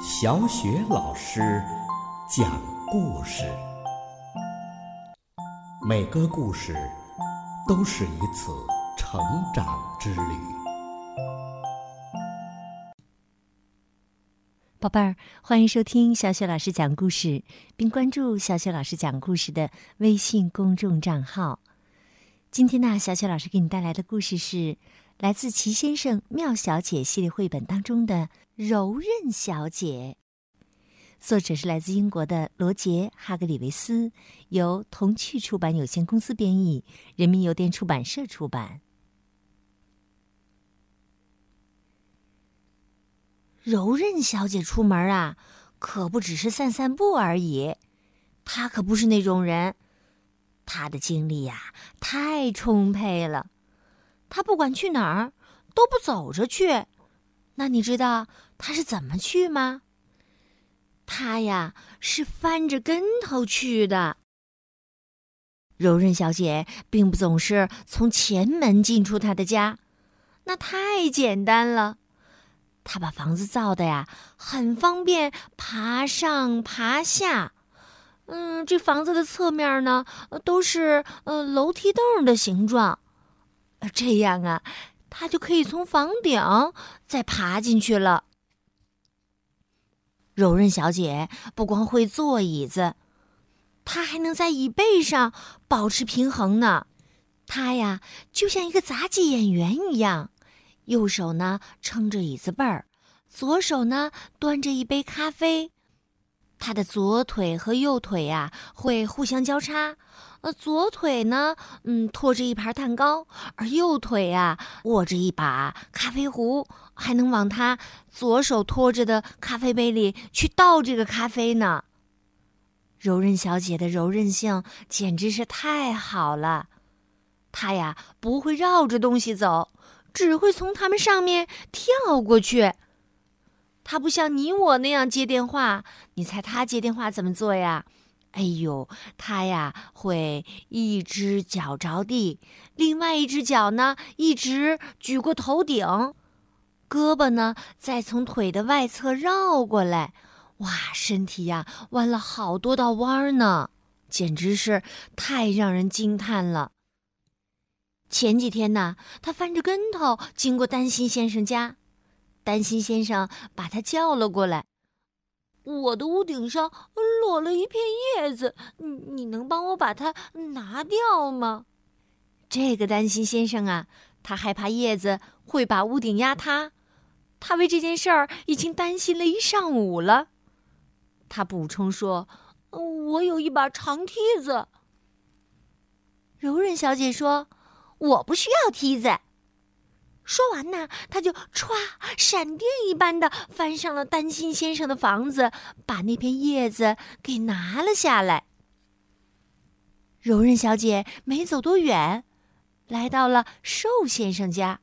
小雪老师讲故事，每个故事都是一次成长之旅。宝贝儿，欢迎收听小雪老师讲故事，并关注小雪老师讲故事的微信公众账号。今天呢，小雪老师给你带来的故事是来自《齐先生妙小姐》系列绘本当中的《柔韧小姐》，作者是来自英国的罗杰·哈格里维斯，由童趣出版有限公司编译，人民邮电出版社出版。柔韧小姐出门啊，可不只是散散步而已。她可不是那种人，她的精力呀太充沛了。她不管去哪儿，都不走着去。那你知道他是怎么去吗？他呀是翻着跟头去的。柔韧小姐并不总是从前门进出她的家，那太简单了。他把房子造的呀，很方便爬上爬下。嗯，这房子的侧面呢，都是呃楼梯凳的形状。这样啊，他就可以从房顶再爬进去了。柔韧小姐不光会坐椅子，她还能在椅背上保持平衡呢。她呀，就像一个杂技演员一样。右手呢撑着椅子背儿，左手呢端着一杯咖啡。他的左腿和右腿呀会互相交叉，呃，左腿呢，嗯，托着一盘蛋糕，而右腿呀握着一把咖啡壶，还能往他左手托着的咖啡杯里去倒这个咖啡呢。柔韧小姐的柔韧性简直是太好了，她呀不会绕着东西走。只会从它们上面跳过去。他不像你我那样接电话，你猜他接电话怎么做呀？哎呦，他呀会一只脚着地，另外一只脚呢一直举过头顶，胳膊呢再从腿的外侧绕过来。哇，身体呀弯了好多道弯儿呢，简直是太让人惊叹了。前几天呢，他翻着跟头经过丹心先生家，丹心先生把他叫了过来。我的屋顶上落了一片叶子，你你能帮我把它拿掉吗？这个丹心先生啊，他害怕叶子会把屋顶压塌，他为这件事儿已经担心了一上午了。他补充说：“我有一把长梯子。”柔韧小姐说。我不需要梯子。说完呢，他就歘，闪电一般的翻上了丹心先生的房子，把那片叶子给拿了下来。柔韧小姐没走多远，来到了瘦先生家。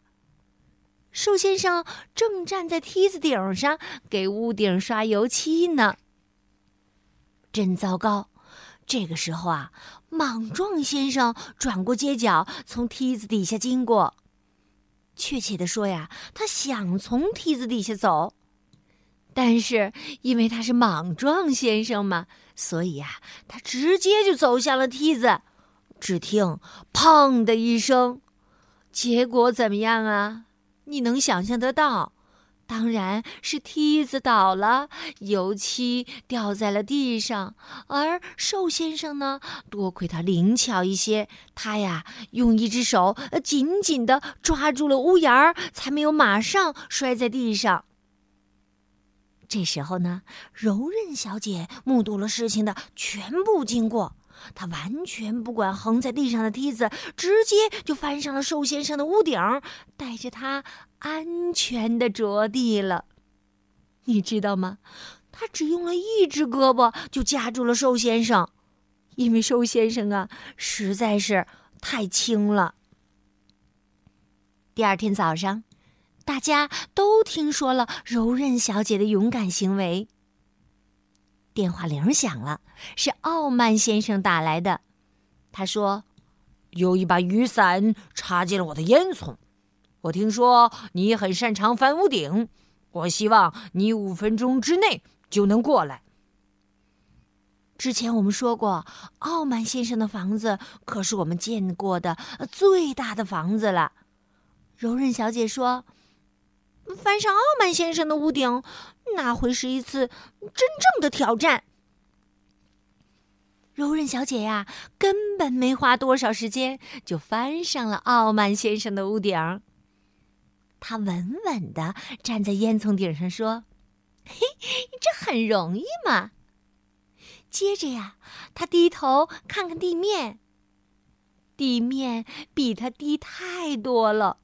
瘦先生正站在梯子顶上给屋顶刷油漆呢。真糟糕！这个时候啊，莽撞先生转过街角，从梯子底下经过。确切的说呀，他想从梯子底下走，但是因为他是莽撞先生嘛，所以呀，他直接就走向了梯子。只听“砰”的一声，结果怎么样啊？你能想象得到？当然是梯子倒了，油漆掉在了地上。而瘦先生呢，多亏他灵巧一些，他呀用一只手紧紧的抓住了屋檐儿，才没有马上摔在地上。这时候呢，柔韧小姐目睹了事情的全部经过。他完全不管横在地上的梯子，直接就翻上了瘦先生的屋顶，带着他安全的着地了。你知道吗？他只用了一只胳膊就夹住了瘦先生，因为瘦先生啊实在是太轻了。第二天早上，大家都听说了柔韧小姐的勇敢行为。电话铃响了，是傲慢先生打来的。他说：“有一把雨伞插进了我的烟囱。我听说你很擅长翻屋顶，我希望你五分钟之内就能过来。之前我们说过，傲慢先生的房子可是我们见过的最大的房子了。柔韧小姐说：“翻上傲慢先生的屋顶，那会是一次真正的挑战。”柔韧小姐呀，根本没花多少时间就翻上了傲慢先生的屋顶。她稳稳的站在烟囱顶上说：“嘿，这很容易嘛。”接着呀，她低头看看地面，地面比她低太多了。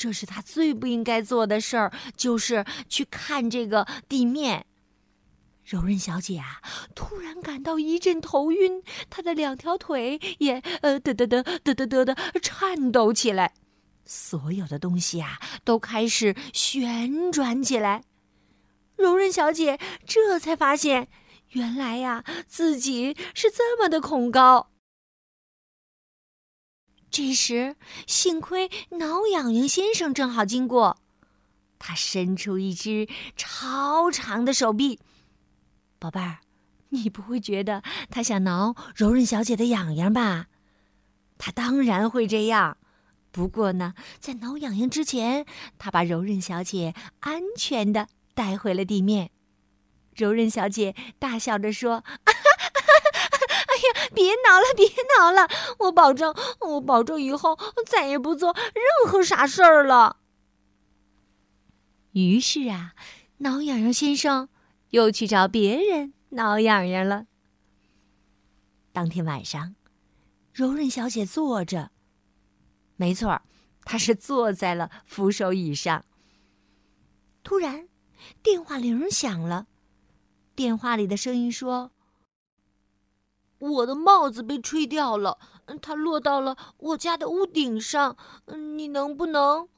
这是她最不应该做的事儿，就是去看这个地面。柔韧小姐啊，突然感到一阵头晕，她的两条腿也呃嘚嘚嘚嘚嘚嘚的颤抖起来，所有的东西啊都开始旋转起来。柔韧小姐这才发现，原来呀自己是这么的恐高。这时，幸亏挠痒痒先生正好经过，他伸出一只超长的手臂。宝贝儿，你不会觉得他想挠柔韧小姐的痒痒吧？他当然会这样。不过呢，在挠痒痒之前，他把柔韧小姐安全的带回了地面。柔韧小姐大笑着说：“，别挠了，别挠了！我保证，我保证以后再也不做任何傻事儿了。”于是啊，挠痒痒先生。又去找别人挠痒痒了。当天晚上，柔韧小姐坐着，没错，她是坐在了扶手椅上。突然，电话铃响了，电话里的声音说：“我的帽子被吹掉了，它落到了我家的屋顶上，你能不能？”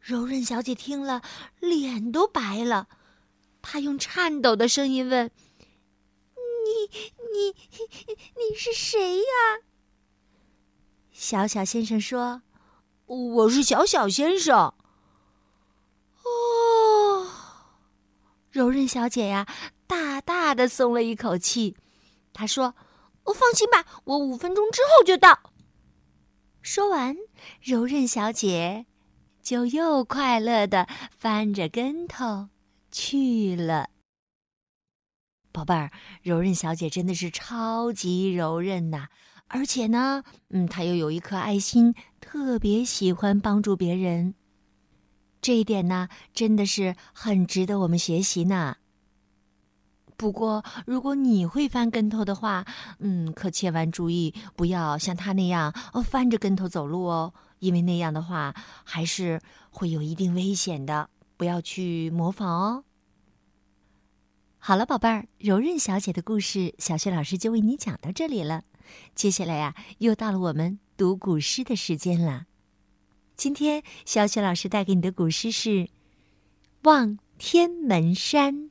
柔韧小姐听了，脸都白了。她用颤抖的声音问：“你、你、你是谁呀？”小小先生说：“我是小小先生。”哦，柔韧小姐呀，大大的松了一口气。他说：“我放心吧，我五分钟之后就到。”说完，柔韧小姐就又快乐的翻着跟头。去了，宝贝儿，柔韧小姐真的是超级柔韧呐！而且呢，嗯，她又有一颗爱心，特别喜欢帮助别人。这一点呢，真的是很值得我们学习呢。不过，如果你会翻跟头的话，嗯，可千万注意，不要像他那样哦，翻着跟头走路哦，因为那样的话还是会有一定危险的。不要去模仿哦。好了，宝贝儿，柔韧小姐的故事，小雪老师就为你讲到这里了。接下来呀，又到了我们读古诗的时间了。今天，小雪老师带给你的古诗是《望天门山》。《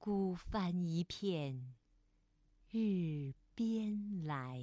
孤帆一片日边来。